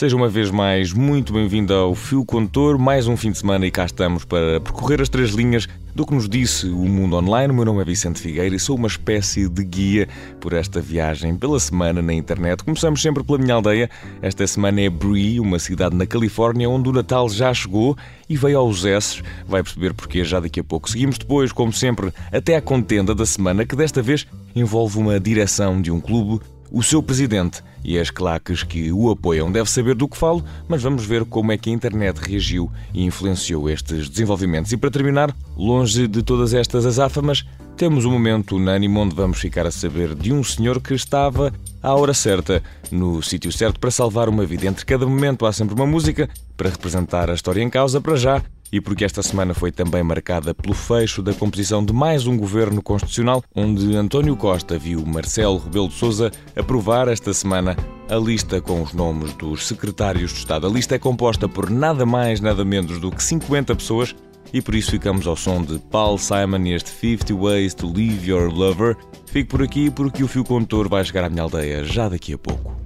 Seja uma vez mais muito bem-vindo ao Fio Contor, mais um fim de semana e cá estamos para percorrer as três linhas do que nos disse o mundo online. O meu nome é Vicente Figueira e sou uma espécie de guia por esta viagem pela semana na internet. Começamos sempre pela minha aldeia. Esta semana é Bree, uma cidade na Califórnia onde o Natal já chegou e veio aos S. Vai perceber porque já daqui a pouco. Seguimos depois, como sempre, até à contenda da semana, que desta vez envolve uma direção de um clube o seu presidente e as claques que o apoiam. Deve saber do que falo, mas vamos ver como é que a internet reagiu e influenciou estes desenvolvimentos. E para terminar, longe de todas estas azáfamas, temos um momento unânime onde vamos ficar a saber de um senhor que estava à hora certa, no sítio certo para salvar uma vida. Entre cada momento há sempre uma música para representar a história em causa. Para já, e porque esta semana foi também marcada pelo fecho da composição de mais um governo constitucional, onde António Costa viu Marcelo Rebelo de Sousa aprovar esta semana a lista com os nomes dos secretários de Estado. A lista é composta por nada mais, nada menos do que 50 pessoas e por isso ficamos ao som de Paul Simon e este 50 Ways to Leave Your Lover. Fico por aqui porque o fio condutor vai chegar à minha aldeia já daqui a pouco.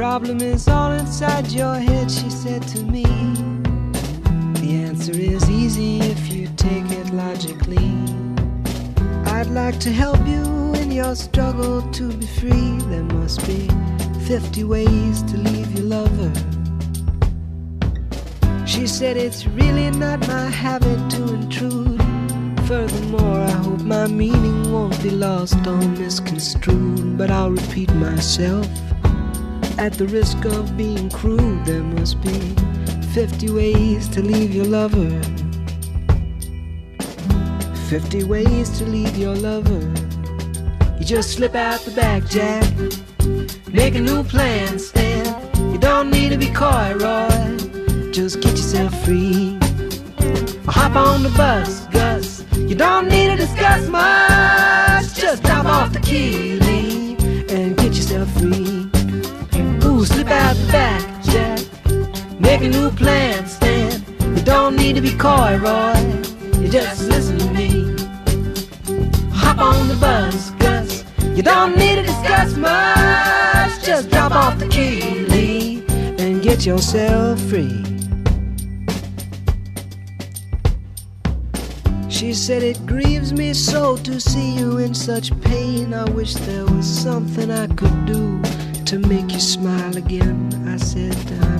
problem is all inside your head, she said to me. The answer is easy if you take it logically. I'd like to help you in your struggle to be free. There must be 50 ways to leave your lover. She said it's really not my habit to intrude. Furthermore, I hope my meaning won't be lost or misconstrued. But I'll repeat myself at the risk of being crude. There must be 50 ways to leave your lover. 50 ways to leave your lover. You just slip out the back, Jack. Make a new plan, Stan. You don't need to be coy, Roy. Just get yourself free. Or hop on the bus, Gus. You don't need to discuss much. Just drop off the key, leave, and get yourself free. Ooh, slip out the back, Make a new plan, Stan. You don't need to be coy, Roy. You just listen to me. Hop on the bus, Gus. You don't need to discuss much. Just drop off the key, Lee, and get yourself free. She said, It grieves me so to see you in such pain. I wish there was something I could do to make you smile again. I said, I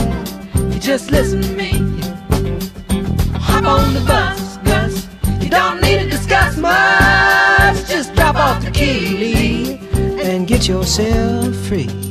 just listen to me. Hop on the bus, Gus. You don't need to discuss much. Just drop off the key and get yourself free.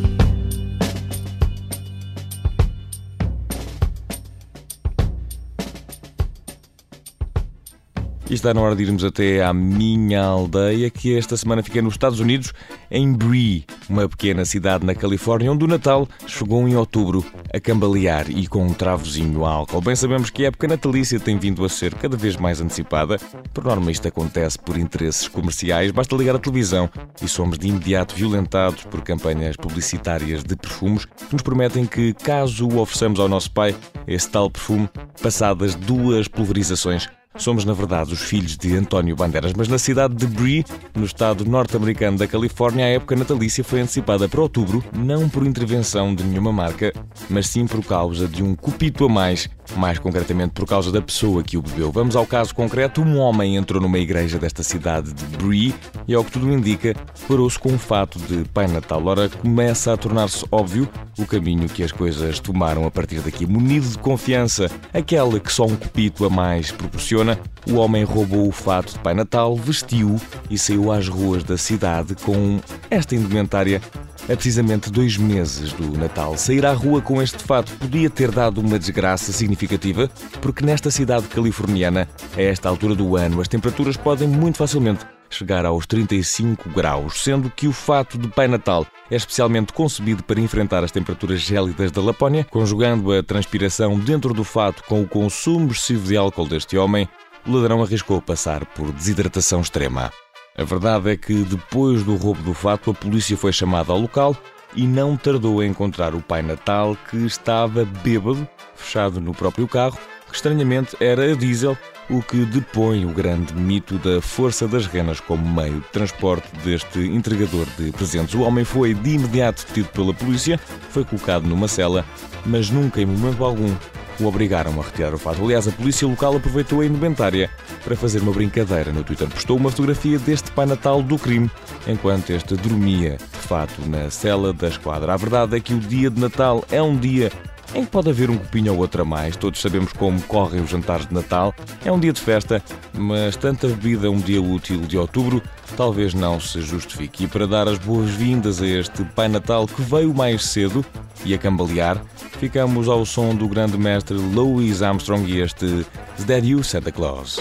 E está na hora de irmos até à minha aldeia, que esta semana fica nos Estados Unidos, em Bree, uma pequena cidade na Califórnia, onde o Natal chegou em outubro a cambalear e com um travozinho álcool. Bem sabemos que a época natalícia tem vindo a ser cada vez mais antecipada. Por norma, isto acontece por interesses comerciais. Basta ligar a televisão e somos de imediato violentados por campanhas publicitárias de perfumes que nos prometem que, caso o ofereçamos ao nosso pai, esse tal perfume, passadas duas pulverizações, somos na verdade os filhos de António Bandeiras, mas na cidade de Bree, no estado norte-americano da Califórnia, a época natalícia foi antecipada para outubro, não por intervenção de nenhuma marca, mas sim por causa de um cupito a mais, mais concretamente por causa da pessoa que o bebeu. Vamos ao caso concreto: um homem entrou numa igreja desta cidade de Bree e, ao que tudo indica, parou-se com um fato de Pai Natal. Ora, começa a tornar-se óbvio o caminho que as coisas tomaram a partir daqui. Munido de confiança, aquela que só um cupito a mais proporciona, o homem roubou o fato de Pai Natal, vestiu e saiu às ruas da cidade com esta indumentária a precisamente dois meses do Natal. Sair à rua com este fato podia ter dado uma desgraça significativa, porque nesta cidade californiana, a esta altura do ano, as temperaturas podem muito facilmente chegar aos 35 graus, sendo que o fato de Pai Natal é especialmente concebido para enfrentar as temperaturas gélidas da Lapónia, conjugando a transpiração dentro do fato com o consumo excessivo de álcool deste homem, o ladrão arriscou passar por desidratação extrema. A verdade é que depois do roubo do fato, a polícia foi chamada ao local e não tardou a encontrar o Pai Natal que estava bêbado, fechado no próprio carro, que estranhamente era a diesel o que depõe o grande mito da força das renas como meio de transporte deste entregador de presentes. O homem foi de imediato detido pela polícia, foi colocado numa cela, mas nunca em momento algum o obrigaram a retirar o fato. Aliás, a polícia local aproveitou a indumentária para fazer uma brincadeira. No Twitter postou uma fotografia deste Pai Natal do crime, enquanto este dormia de fato na cela da esquadra. A verdade é que o dia de Natal é um dia em que pode haver um copinho ou outro a mais. Todos sabemos como correm os jantares de Natal. É um dia de festa, mas tanta bebida um dia útil de outubro talvez não se justifique. E para dar as boas-vindas a este Pai Natal que veio mais cedo e a cambalear, ficamos ao som do grande mestre Louis Armstrong e este Is That You, Santa Claus?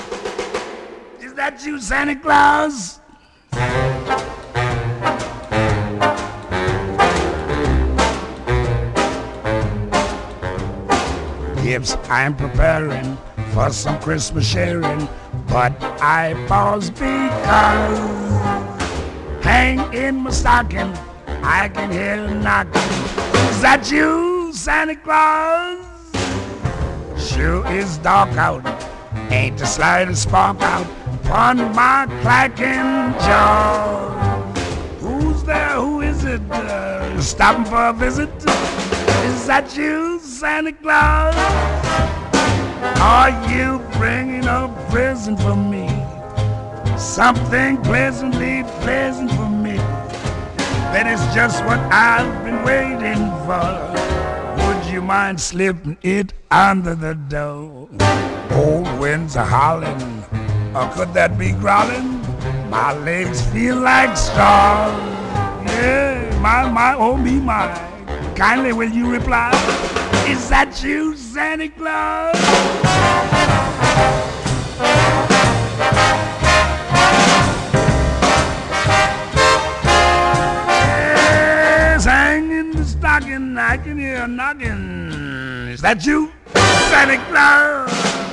Is that you, Santa Claus? Gifts I'm preparing for some Christmas sharing, but I pause because hang in my stocking, I can hear knocking. Is that you, Santa Claus? Sure is dark out, ain't the slightest spark out upon my clacking jaw. Who's there? Who is it? Uh, stopping for a visit? Is that you, Santa Claus? Are you bringing a present for me? Something pleasantly pleasant for me. That is just what I've been waiting for. Would you mind slipping it under the door? Old winds are howling, or could that be growling? My legs feel like straws. Yeah, my, my, oh me, my. Kindly will you reply? Is that you, Santa Claus? Yes, hanging the stocking, I can hear a knocking. Is that you, Santa Claus?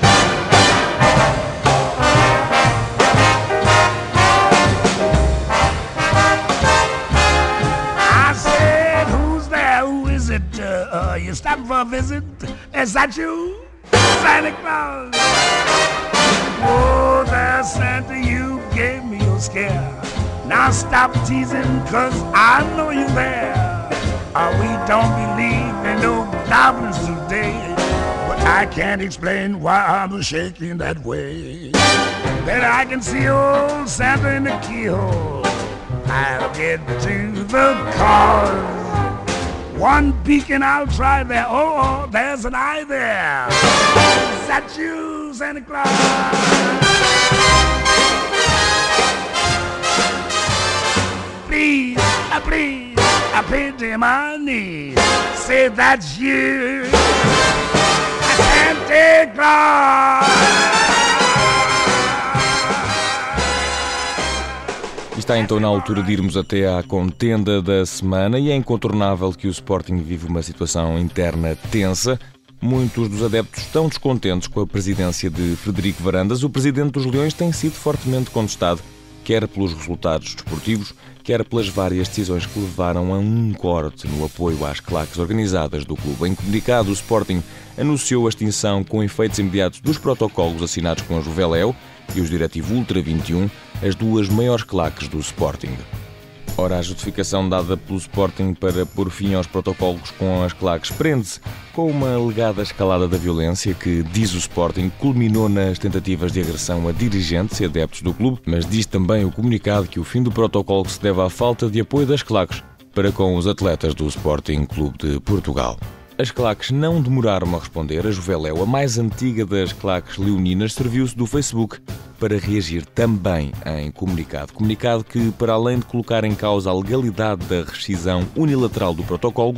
For a visit? Is that you, Santa Claus? Oh, there, Santa, you gave me a scare. Now stop teasing, cause I know you're there. Uh, we don't believe in no goblins today. But I can't explain why I'm shaking that way. Then I can see old Santa in the keyhole. I'll get to the cause. One beacon I'll try there. Oh, oh, there's an eye there. Is that you, Santa Claus? Please, uh, please, I pity my knees. Say that's you, Santa Claus. Está então na altura de irmos até à contenda da semana e é incontornável que o Sporting vive uma situação interna tensa. Muitos dos adeptos estão descontentes com a presidência de Frederico Varandas. O presidente dos Leões tem sido fortemente contestado quer pelos resultados desportivos, quer pelas várias decisões que levaram a um corte no apoio às claques organizadas do clube. Em comunicado, o Sporting anunciou a extinção com efeitos imediatos dos protocolos assinados com a Juveléu e os Diretivo Ultra 21, as duas maiores claques do Sporting. Ora, a justificação dada pelo Sporting para pôr fim aos protocolos com as claques prende-se com uma alegada escalada da violência que, diz o Sporting, culminou nas tentativas de agressão a dirigentes e adeptos do clube, mas diz também o comunicado que o fim do protocolo se deve à falta de apoio das claques para com os atletas do Sporting Clube de Portugal. As claques não demoraram a responder. A Juveléu, a mais antiga das claques leoninas, serviu-se do Facebook para reagir também em comunicado. Comunicado que, para além de colocar em causa a legalidade da rescisão unilateral do protocolo,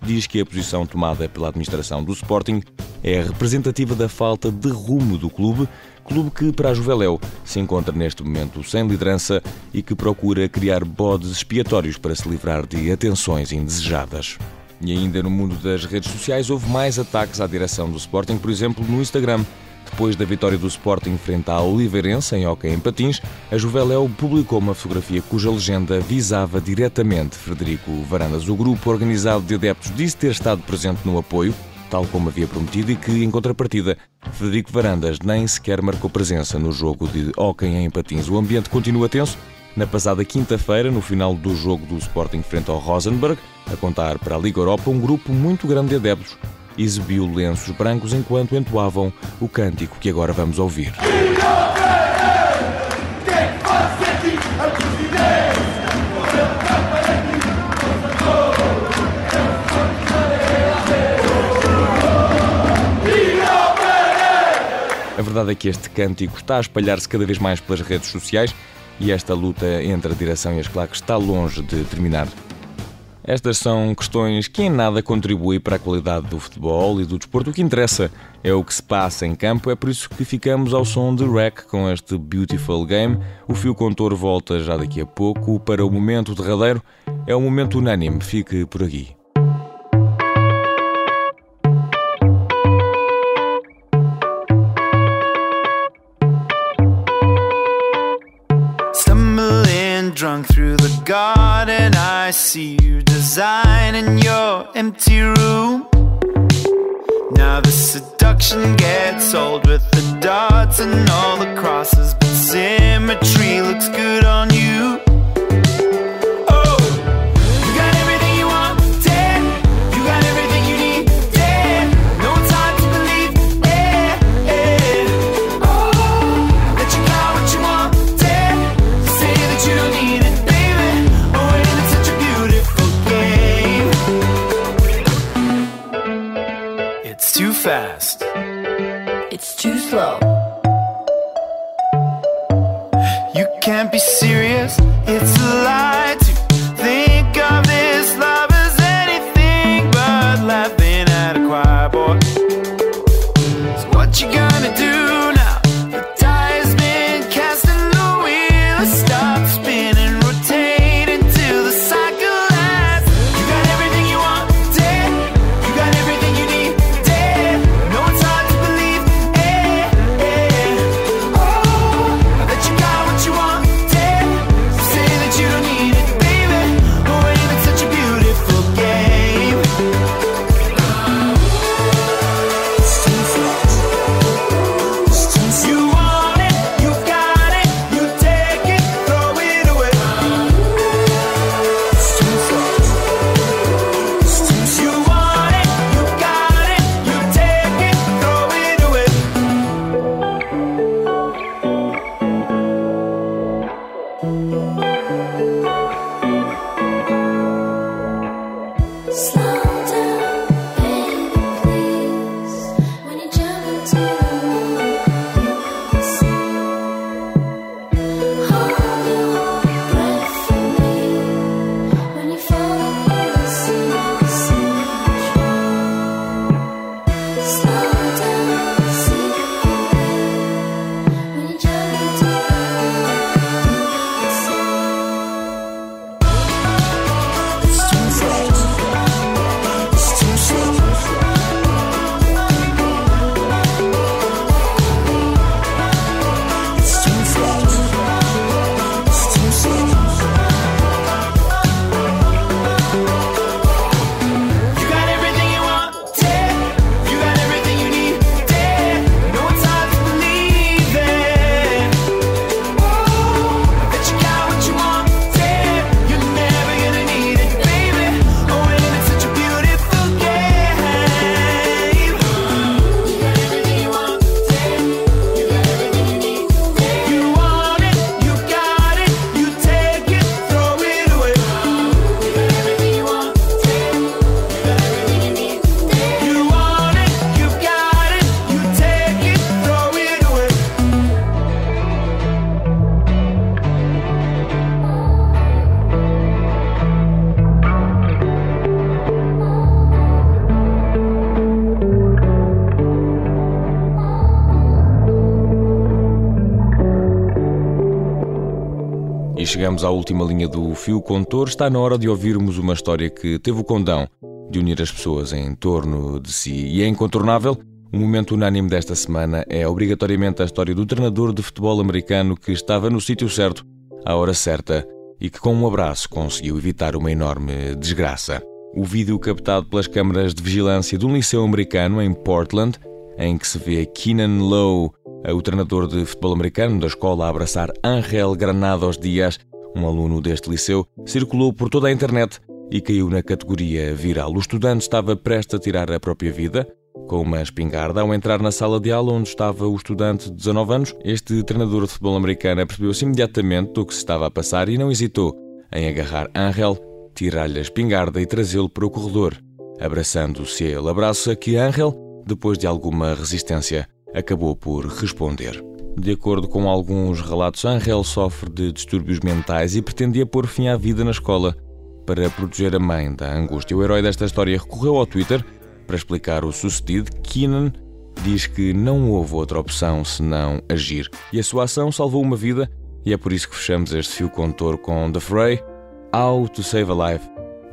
diz que a posição tomada pela administração do Sporting é representativa da falta de rumo do clube, clube que, para a Juveléu, se encontra neste momento sem liderança e que procura criar bodes expiatórios para se livrar de atenções indesejadas. E ainda no mundo das redes sociais houve mais ataques à direção do Sporting, por exemplo, no Instagram. Depois da vitória do Sporting frente à Oliveirense em Hockey em Patins, a Juveléu publicou uma fotografia cuja legenda visava diretamente Frederico Varandas. O grupo organizado de adeptos disse ter estado presente no apoio, tal como havia prometido, e que, em contrapartida, Frederico Varandas nem sequer marcou presença no jogo de Hockey em Patins. O ambiente continua tenso. Na passada quinta-feira, no final do jogo do Sporting frente ao Rosenberg, a contar para a Liga Europa, um grupo muito grande de adeptos exibiu lenços brancos enquanto entoavam o cântico que agora vamos ouvir. A verdade é que este cântico está a espalhar-se cada vez mais pelas redes sociais e esta luta entre a direção e as claques está longe de terminar. Estas são questões que em nada contribuem para a qualidade do futebol e do desporto. O que interessa é o que se passa em campo, é por isso que ficamos ao som de Rec com este Beautiful Game. O fio contor volta já daqui a pouco. Para o momento derradeiro, é um momento unânime. Fique por aqui. Drunk through the garden. I see you design in your empty room. Now the seduction gets old with the dots and all the crosses, but symmetry looks good on you. Fast. slow. Chegamos à última linha do fio contor, está na hora de ouvirmos uma história que teve o condão de unir as pessoas em torno de si. E é incontornável, o momento unânime desta semana é obrigatoriamente a história do treinador de futebol americano que estava no sítio certo, à hora certa, e que com um abraço conseguiu evitar uma enorme desgraça. O vídeo captado pelas câmaras de vigilância de um liceu americano em Portland, em que se vê Keenan Lowe, o treinador de futebol americano da escola, a abraçar Angel Granados Dias, um aluno deste liceu, circulou por toda a internet e caiu na categoria viral. O estudante estava prestes a tirar a própria vida, com uma espingarda. Ao entrar na sala de aula onde estava o estudante de 19 anos, este treinador de futebol americano percebeu-se imediatamente do que se estava a passar e não hesitou em agarrar Angel, tirar-lhe a espingarda e trazê-lo para o corredor. Abraçando-se ele, abraço a que Angel, depois de alguma resistência, acabou por responder. De acordo com alguns relatos, Angel sofre de distúrbios mentais e pretendia pôr fim à vida na escola para proteger a mãe da angústia. O herói desta história recorreu ao Twitter para explicar o sucedido. Keenan diz que não houve outra opção senão agir e a sua ação salvou uma vida e é por isso que fechamos este fio contor com The Fray, How to Save a Life.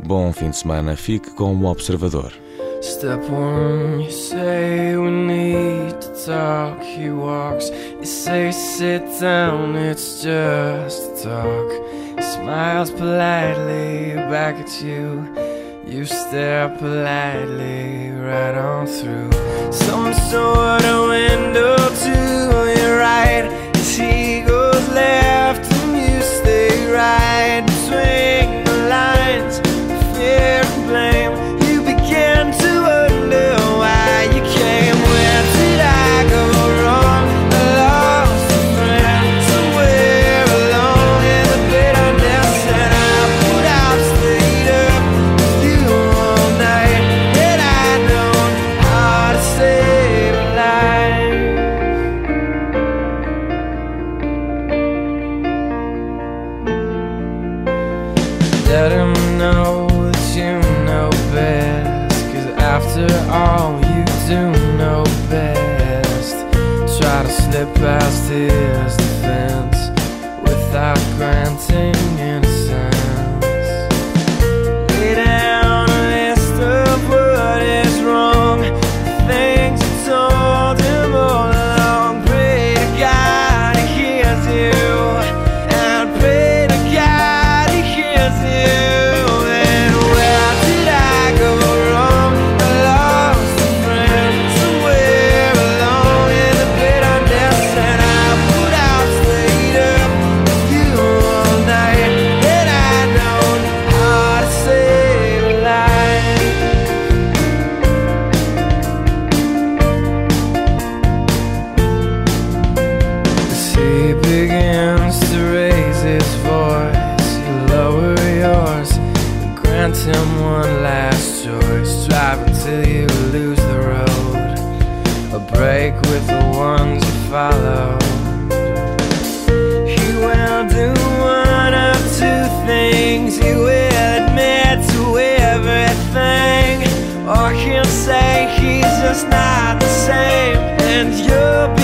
Bom fim de semana, fique com o observador. Step one, you say we need to talk. He walks, you say sit down, it's just a talk. He smiles politely back at you. You stare politely right on through some sort of window to your right as he goes left and you stay right between Until you lose the road, a break with the ones you follow. He will do one of two things. He will admit to everything, or he'll say he's just not the same, and you'll be.